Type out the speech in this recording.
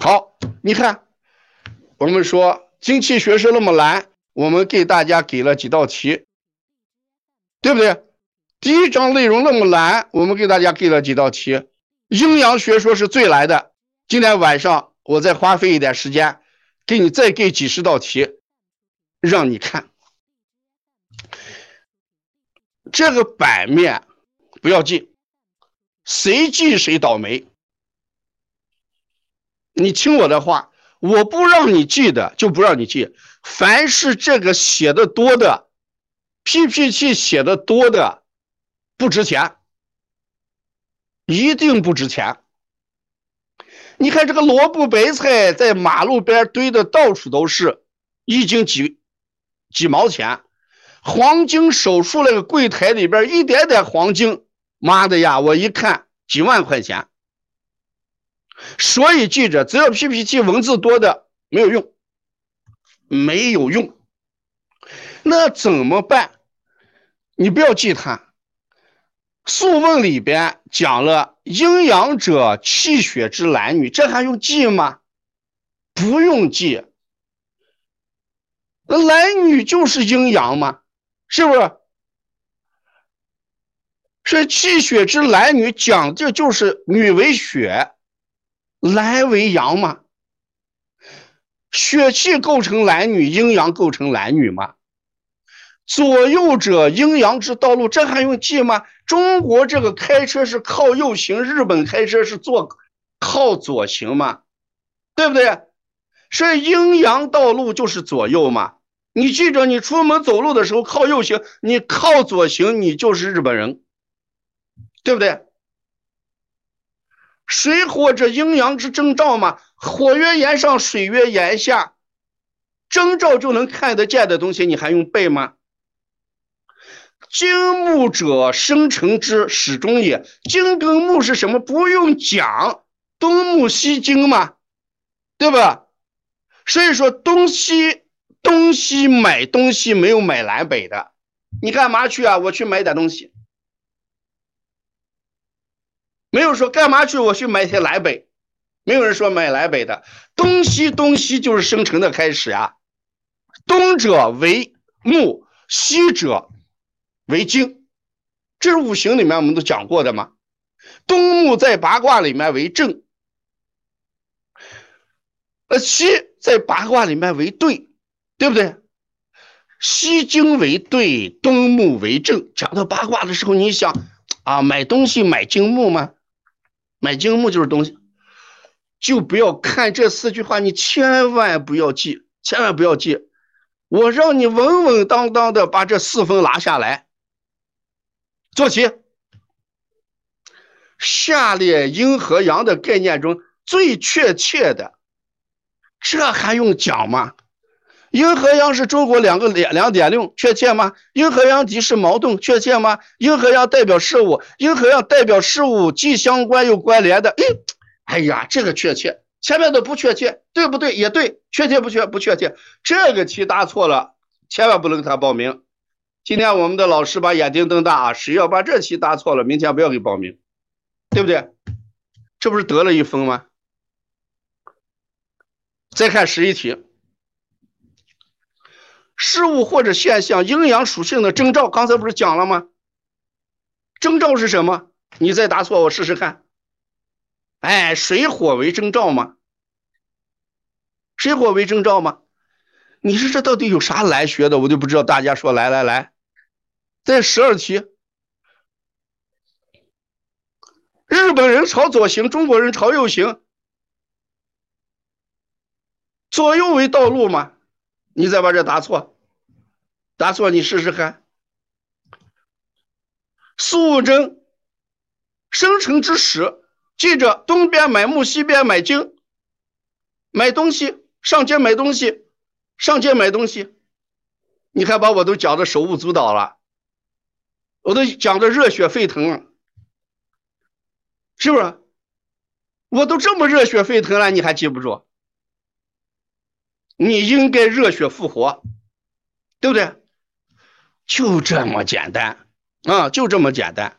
好，你看，我们说经济学是那么难，我们给大家给了几道题，对不对？第一章内容那么难，我们给大家给了几道题。阴阳学说是最难的，今天晚上我再花费一点时间，给你再给几十道题，让你看。这个版面不要记，谁记谁倒霉。你听我的话，我不让你记的就不让你记。凡是这个写的多的，PPT 写的多的，不值钱，一定不值钱。你看这个萝卜白菜在马路边堆的到处都是，一斤几几毛钱。黄金手术那个柜台里边一点点黄金，妈的呀！我一看几万块钱。所以记着，只要 PPT 文字多的没有用，没有用。那怎么办？你不要记它。《素问》里边讲了阴阳者，气血之男女，这还用记吗？不用记。那男女就是阴阳嘛。是不是？所以气血之男女讲的就是女为血，男为阳嘛。血气构成男女，阴阳构成男女嘛。左右者阴阳之道路，这还用记吗？中国这个开车是靠右行，日本开车是坐靠左行嘛，对不对？所以阴阳道路就是左右嘛。你记着，你出门走路的时候靠右行，你靠左行，你就是日本人，对不对？水火者阴阳之征兆嘛，火曰炎上，水曰炎下，征兆就能看得见的东西，你还用背吗？金木者生成之始终也，金跟木是什么？不用讲，东木西金嘛，对吧？所以说东西。东西买东西没有买南北的，你干嘛去啊？我去买点东西，没有说干嘛去？我去买些南北，没有人说买南北的。东西东西就是生成的开始呀。东者为木，西者为金，这是五行里面我们都讲过的嘛。东木在八卦里面为正，呃，西在八卦里面为兑。对不对？西经为对，东木为正。讲到八卦的时候，你想啊，买东西买金木吗？买金木就是东西，就不要看这四句话，你千万不要记，千万不要记。我让你稳稳当当的把这四分拿下来。做题，下列阴和阳的概念中最确切的，这还用讲吗？阴和阳是中国两个两两点六，确切吗？阴和阳即是矛盾，确切吗？阴和阳代表事物，阴和阳代表事物既相关又关联的。哎，哎呀，这个确切，前面的不确切，对不对？也对，确切不确不确切？这个题答错了，千万不能给他报名。今天我们的老师把眼睛瞪大啊，谁要把这题答错了，明天不要给报名，对不对？这不是得了一分吗？再看十一题。事物或者现象阴阳属性的征兆，刚才不是讲了吗？征兆是什么？你再答错，我试试看。哎，水火为征兆吗？水火为征兆吗？你说这到底有啥难学的？我就不知道。大家说来来来，在十二题，日本人朝左行，中国人朝右行，左右为道路吗？你再把这答错，答错你试试看。素贞生成之时，记着东边买木，西边买金，买东西上街买东西，上街买东西。你看把我都讲的手舞足蹈了，我都讲的热血沸腾了，是不是？我都这么热血沸腾了，你还记不住？你应该热血复活，对不对？就这么简单啊，就这么简单。